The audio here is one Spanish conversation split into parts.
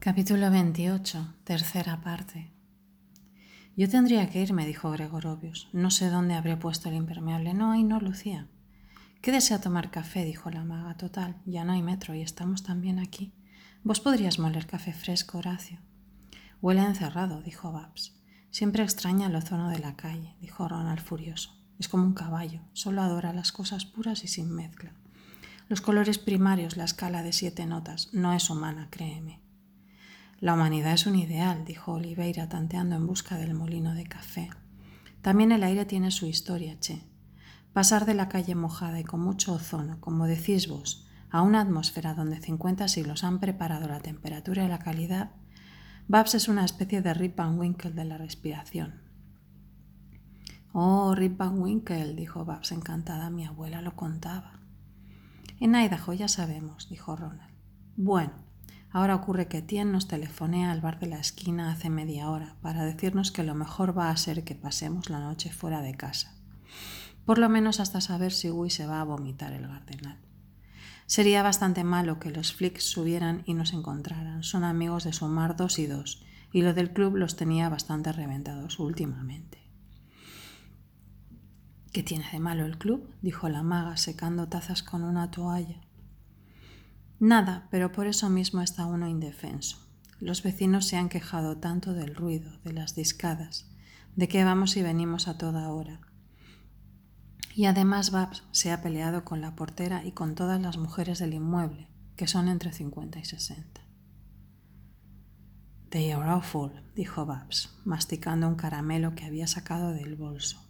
Capítulo 28, tercera parte. Yo tendría que irme, dijo Gregorovius. No sé dónde habré puesto el impermeable. No, ahí no, Lucía. ¿Qué desea tomar café? dijo la maga. Total, ya no hay metro y estamos también aquí. Vos podrías moler café fresco, Horacio. Huele encerrado, dijo Babs. Siempre extraña el ozono de la calle, dijo Ronald furioso. Es como un caballo, solo adora las cosas puras y sin mezcla. Los colores primarios, la escala de siete notas, no es humana, créeme. La humanidad es un ideal, dijo Oliveira tanteando en busca del molino de café. También el aire tiene su historia, che. Pasar de la calle mojada y con mucho ozono, como decís vos, a una atmósfera donde 50 siglos han preparado la temperatura y la calidad, Babs es una especie de Rip Van Winkle de la respiración. Oh, Rip Van Winkle, dijo Babs encantada, mi abuela lo contaba. En Idaho ya sabemos, dijo Ronald. Bueno, ahora ocurre que Tien nos telefonea al bar de la esquina hace media hora para decirnos que lo mejor va a ser que pasemos la noche fuera de casa. Por lo menos hasta saber si Guy se va a vomitar el gardenal. Sería bastante malo que los flicks subieran y nos encontraran. Son amigos de sumar dos y dos, y lo del club los tenía bastante reventados últimamente. ¿Qué tiene de malo el club? dijo la maga, secando tazas con una toalla. Nada, pero por eso mismo está uno indefenso. Los vecinos se han quejado tanto del ruido, de las discadas, de que vamos y venimos a toda hora, y además Babs se ha peleado con la portera y con todas las mujeres del inmueble, que son entre 50 y 60. They are awful, dijo Babs, masticando un caramelo que había sacado del bolso.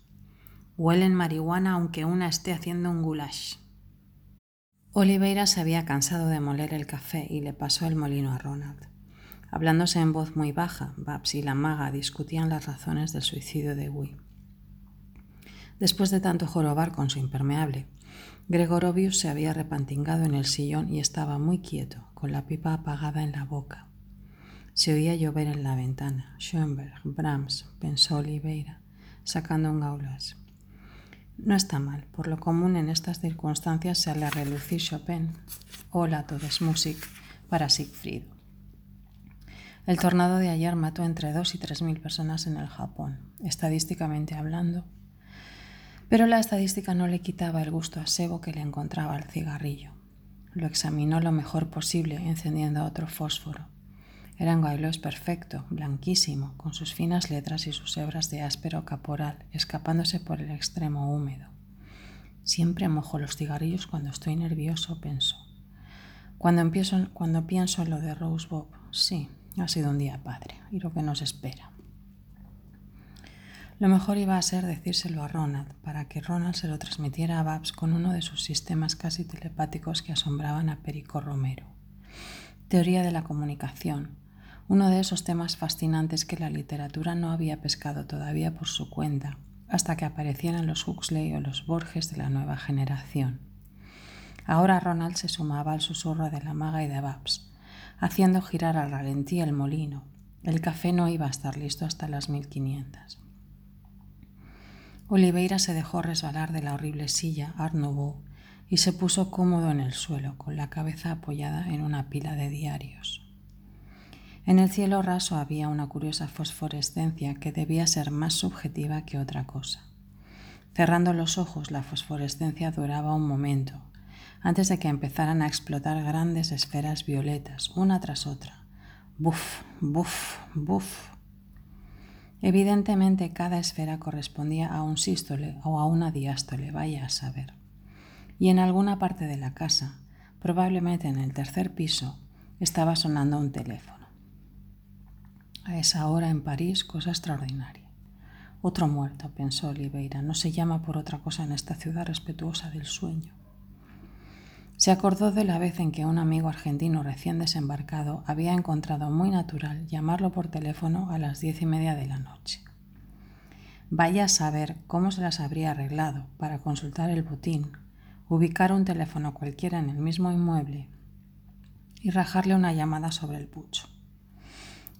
Huelen marihuana aunque una esté haciendo un goulash. Oliveira se había cansado de moler el café y le pasó el molino a Ronald. Hablándose en voz muy baja, Babs y la maga discutían las razones del suicidio de Guy. Después de tanto jorobar con su impermeable, Gregorovius se había repantingado en el sillón y estaba muy quieto, con la pipa apagada en la boca. Se oía llover en la ventana. Schoenberg, Brahms, pensó Oliveira, sacando un gaulas. No está mal, por lo común en estas circunstancias se le relucir Chopin o la Todesmusik para Siegfried. El tornado de ayer mató entre dos y tres mil personas en el Japón. Estadísticamente hablando, pero la estadística no le quitaba el gusto a Sebo que le encontraba al cigarrillo. Lo examinó lo mejor posible, encendiendo otro fósforo. Era un gailos perfecto, blanquísimo, con sus finas letras y sus hebras de áspero caporal, escapándose por el extremo húmedo. Siempre mojo los cigarrillos cuando estoy nervioso, pensó. Cuando pienso en lo de Rose Bob, sí, ha sido un día padre, y lo que nos espera. Lo mejor iba a ser decírselo a Ronald, para que Ronald se lo transmitiera a Babs con uno de sus sistemas casi telepáticos que asombraban a Perico Romero. Teoría de la comunicación, uno de esos temas fascinantes que la literatura no había pescado todavía por su cuenta, hasta que aparecieran los Huxley o los Borges de la nueva generación. Ahora Ronald se sumaba al susurro de la maga y de Babs, haciendo girar al ralentí el molino. El café no iba a estar listo hasta las 1500. Oliveira se dejó resbalar de la horrible silla Art y se puso cómodo en el suelo, con la cabeza apoyada en una pila de diarios. En el cielo raso había una curiosa fosforescencia que debía ser más subjetiva que otra cosa. Cerrando los ojos, la fosforescencia duraba un momento, antes de que empezaran a explotar grandes esferas violetas, una tras otra. Buf, buf, buf. Evidentemente cada esfera correspondía a un sístole o a una diástole, vaya a saber. Y en alguna parte de la casa, probablemente en el tercer piso, estaba sonando un teléfono. A esa hora en París, cosa extraordinaria. Otro muerto, pensó Oliveira, no se llama por otra cosa en esta ciudad respetuosa del sueño. Se acordó de la vez en que un amigo argentino recién desembarcado había encontrado muy natural llamarlo por teléfono a las diez y media de la noche. Vaya a saber cómo se las habría arreglado para consultar el botín, ubicar un teléfono cualquiera en el mismo inmueble y rajarle una llamada sobre el pucho.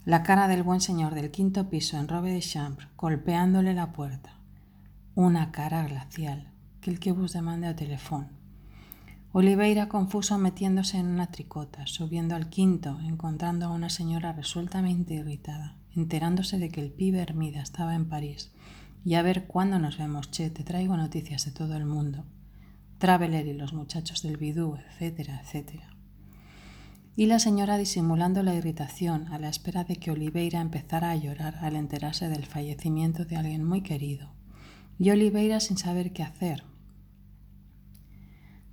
La cara del buen señor del quinto piso en robe de chambre golpeándole la puerta. Una cara glacial, que el que vos demande a teléfono Oliveira confuso metiéndose en una tricota, subiendo al quinto, encontrando a una señora resueltamente irritada, enterándose de que el pibe Hermida estaba en París. Y a ver cuándo nos vemos, che, te traigo noticias de todo el mundo. Traveler y los muchachos del bidú, etcétera, etcétera. Y la señora disimulando la irritación a la espera de que Oliveira empezara a llorar al enterarse del fallecimiento de alguien muy querido. Y Oliveira sin saber qué hacer,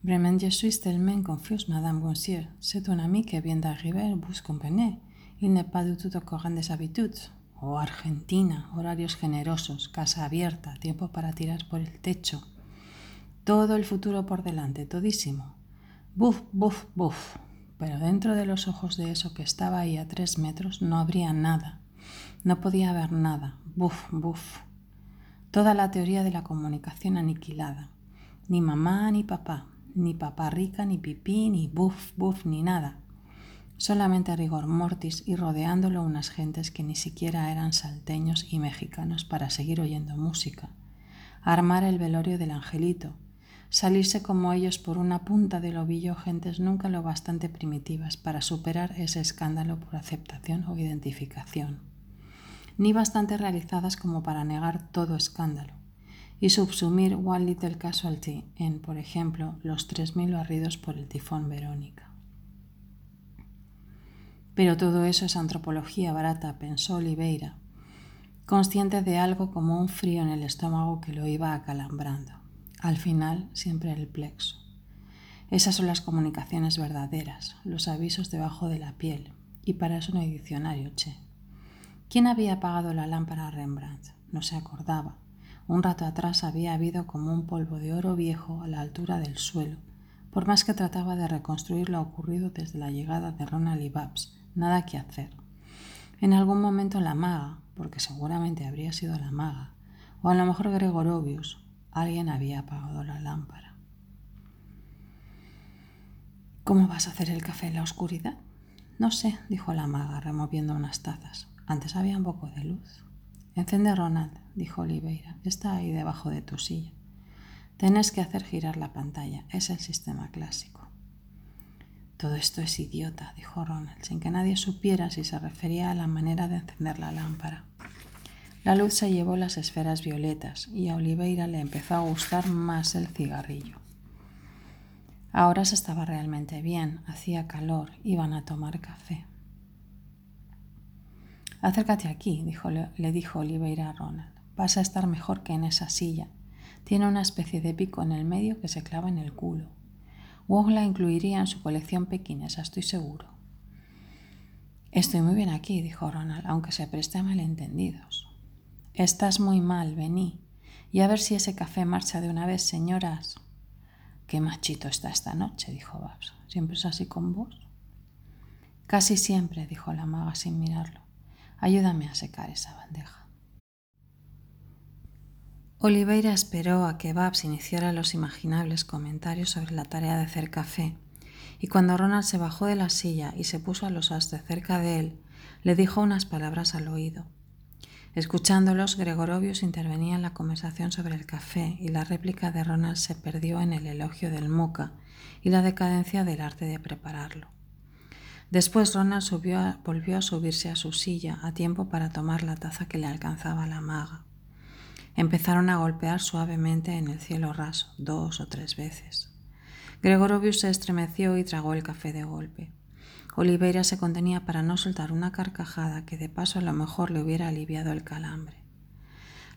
Vraiment, je suis tellement confuse, Madame Bonsier. C'est un ami qui vient d'arriver, vous comprenez. Il n'est pas du tout au courant des habitudes. Oh, Argentina, horarios generosos, casa abierta, tiempo para tirar por el techo. Todo el futuro por delante, todísimo. Buf, buf, buf. Pero dentro de los ojos de eso que estaba ahí a tres metros no habría nada. No podía haber nada. Buf, buf. Toda la teoría de la comunicación aniquilada. Ni mamá ni papá, ni papá rica, ni pipí, ni buf, buf, ni nada. Solamente rigor mortis y rodeándolo unas gentes que ni siquiera eran salteños y mexicanos para seguir oyendo música. Armar el velorio del angelito. Salirse como ellos por una punta del ovillo gentes nunca lo bastante primitivas para superar ese escándalo por aceptación o identificación. Ni bastante realizadas como para negar todo escándalo y subsumir One Little Casualty en, por ejemplo, los 3.000 barridos por el tifón Verónica. Pero todo eso es antropología barata, pensó Oliveira, consciente de algo como un frío en el estómago que lo iba acalambrando. Al final, siempre el plexo. Esas son las comunicaciones verdaderas, los avisos debajo de la piel, y para eso no hay diccionario, che. ¿Quién había apagado la lámpara a Rembrandt? No se acordaba. Un rato atrás había habido como un polvo de oro viejo a la altura del suelo, por más que trataba de reconstruir lo ocurrido desde la llegada de Ronald y Babs, nada que hacer. En algún momento la maga, porque seguramente habría sido la maga, o a lo mejor Gregorovius, alguien había apagado la lámpara. ¿Cómo vas a hacer el café en la oscuridad? No sé, dijo la maga, removiendo unas tazas. Antes había un poco de luz. Encende Ronald, dijo Oliveira. Está ahí debajo de tu silla. Tienes que hacer girar la pantalla. Es el sistema clásico. Todo esto es idiota, dijo Ronald, sin que nadie supiera si se refería a la manera de encender la lámpara. La luz se llevó las esferas violetas y a Oliveira le empezó a gustar más el cigarrillo. Ahora se estaba realmente bien, hacía calor, iban a tomar café. Acércate aquí, le dijo Oliveira a Ronald. Vas a estar mejor que en esa silla. Tiene una especie de pico en el medio que se clava en el culo. Wong la incluiría en su colección pequinesa, estoy seguro. Estoy muy bien aquí, dijo Ronald, aunque se preste a malentendidos. Estás muy mal, vení. Y a ver si ese café marcha de una vez, señoras. Qué machito está esta noche, dijo Babs. ¿Siempre es así con vos? Casi siempre, dijo la maga sin mirarlo. Ayúdame a secar esa bandeja. Oliveira esperó a que Babs iniciara los imaginables comentarios sobre la tarea de hacer café, y cuando Ronald se bajó de la silla y se puso a los astes cerca de él, le dijo unas palabras al oído. Escuchándolos, Gregorovius intervenía en la conversación sobre el café y la réplica de Ronald se perdió en el elogio del moca y la decadencia del arte de prepararlo. Después Ronald volvió a subirse a su silla a tiempo para tomar la taza que le alcanzaba la maga. Empezaron a golpear suavemente en el cielo raso, dos o tres veces. Gregorovius se estremeció y tragó el café de golpe. Oliveira se contenía para no soltar una carcajada que de paso a lo mejor le hubiera aliviado el calambre.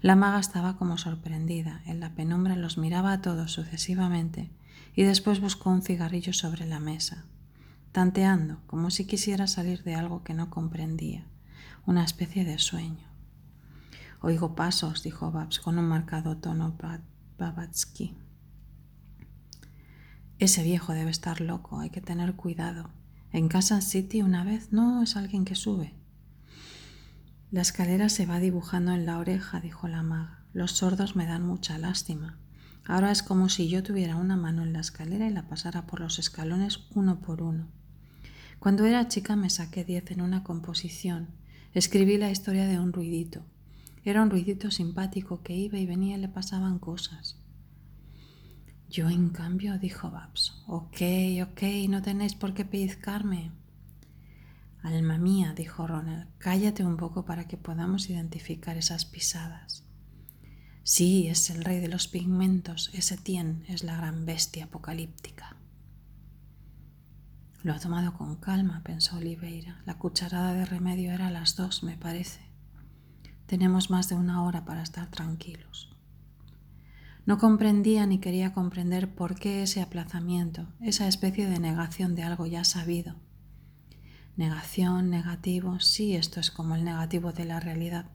La maga estaba como sorprendida, en la penumbra los miraba a todos sucesivamente y después buscó un cigarrillo sobre la mesa tanteando como si quisiera salir de algo que no comprendía, una especie de sueño. Oigo pasos, dijo Babs con un marcado tono Babatsky. Ese viejo debe estar loco, hay que tener cuidado. En Kansas City una vez no es alguien que sube. La escalera se va dibujando en la oreja, dijo la maga. Los sordos me dan mucha lástima. Ahora es como si yo tuviera una mano en la escalera y la pasara por los escalones uno por uno. Cuando era chica me saqué diez en una composición. Escribí la historia de un ruidito. Era un ruidito simpático que iba y venía y le pasaban cosas. Yo, en cambio, dijo Babs, ok, ok, no tenéis por qué pellizcarme. Alma mía, dijo Ronald, cállate un poco para que podamos identificar esas pisadas. Sí, es el rey de los pigmentos, ese Tien es la gran bestia apocalíptica. Lo ha tomado con calma, pensó Oliveira. La cucharada de remedio era a las dos, me parece. Tenemos más de una hora para estar tranquilos. No comprendía ni quería comprender por qué ese aplazamiento, esa especie de negación de algo ya sabido. Negación, negativo, sí, esto es como el negativo de la realidad,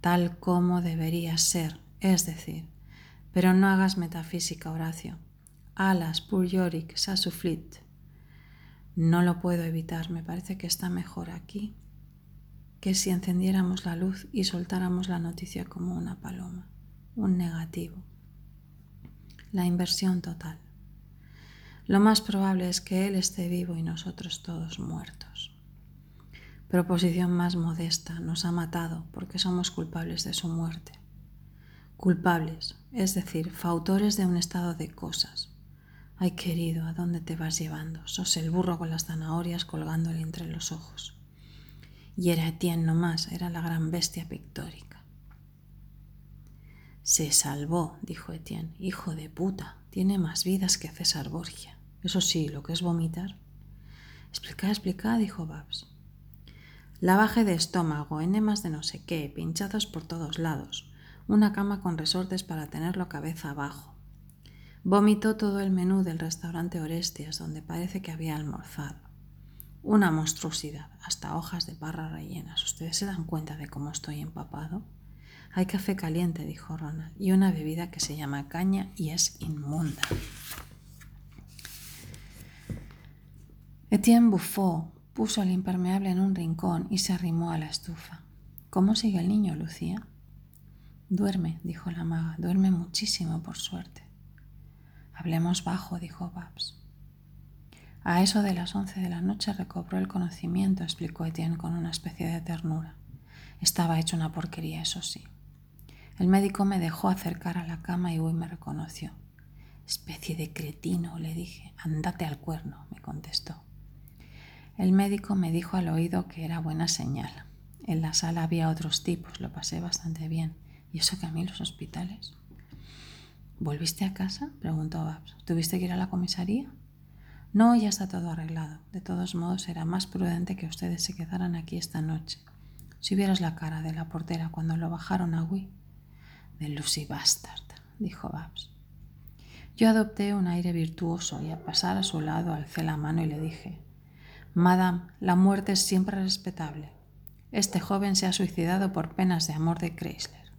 tal como debería ser, es decir, pero no hagas metafísica, Horacio. Alas, pur Yorick, sa suflit. No lo puedo evitar, me parece que está mejor aquí que si encendiéramos la luz y soltáramos la noticia como una paloma, un negativo. La inversión total. Lo más probable es que Él esté vivo y nosotros todos muertos. Proposición más modesta, nos ha matado porque somos culpables de su muerte culpables, es decir, fautores de un estado de cosas. Ay, querido, ¿a dónde te vas llevando? Sos el burro con las zanahorias colgándole entre los ojos. Y era Etienne nomás, era la gran bestia pictórica. Se salvó, dijo Etienne. Hijo de puta, tiene más vidas que César Borgia. Eso sí, lo que es vomitar. Explica, explica, dijo Babs. Lavaje de estómago, enemas de no sé qué, pinchazos por todos lados una cama con resortes para tenerlo cabeza abajo. Vomitó todo el menú del restaurante Orestias, donde parece que había almorzado. Una monstruosidad, hasta hojas de parra rellenas. ¿Ustedes se dan cuenta de cómo estoy empapado? Hay café caliente, dijo Ronald, y una bebida que se llama caña y es inmunda. Etienne bufó, puso el impermeable en un rincón y se arrimó a la estufa. ¿Cómo sigue el niño, Lucía? Duerme, dijo la maga, duerme muchísimo, por suerte. Hablemos bajo, dijo Babs. A eso de las once de la noche recobró el conocimiento, explicó Etienne con una especie de ternura. Estaba hecho una porquería, eso sí. El médico me dejó acercar a la cama y hoy me reconoció. Especie de cretino, le dije. Andate al cuerno, me contestó. El médico me dijo al oído que era buena señal. En la sala había otros tipos, lo pasé bastante bien. ¿Y eso que a mí los hospitales? ¿Volviste a casa? preguntó Babs. ¿Tuviste que ir a la comisaría? No, ya está todo arreglado. De todos modos, era más prudente que ustedes se quedaran aquí esta noche. Si vieras la cara de la portera cuando lo bajaron a Wii. De Lucy Bastard, dijo Babs. Yo adopté un aire virtuoso y al pasar a su lado alcé la mano y le dije, Madame, la muerte es siempre respetable. Este joven se ha suicidado por penas de amor de Chrysler.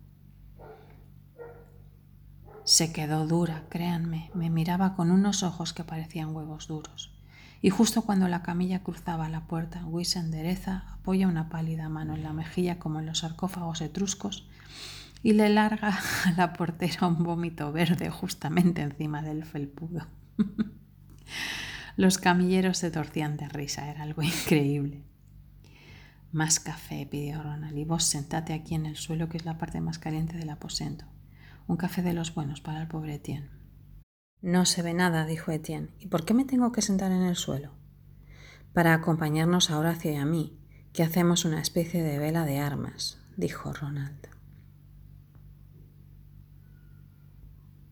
Se quedó dura, créanme, me miraba con unos ojos que parecían huevos duros. Y justo cuando la camilla cruzaba la puerta, Wiss endereza, apoya una pálida mano en la mejilla como en los sarcófagos etruscos y le larga a la portera un vómito verde justamente encima del felpudo. Los camilleros se torcían de risa, era algo increíble. Más café, pidió Ronald, y vos sentate aquí en el suelo, que es la parte más caliente del aposento. Un café de los buenos para el pobre Etienne. No se ve nada, dijo Etienne. ¿Y por qué me tengo que sentar en el suelo? Para acompañarnos a Horacio y a mí, que hacemos una especie de vela de armas, dijo Ronald.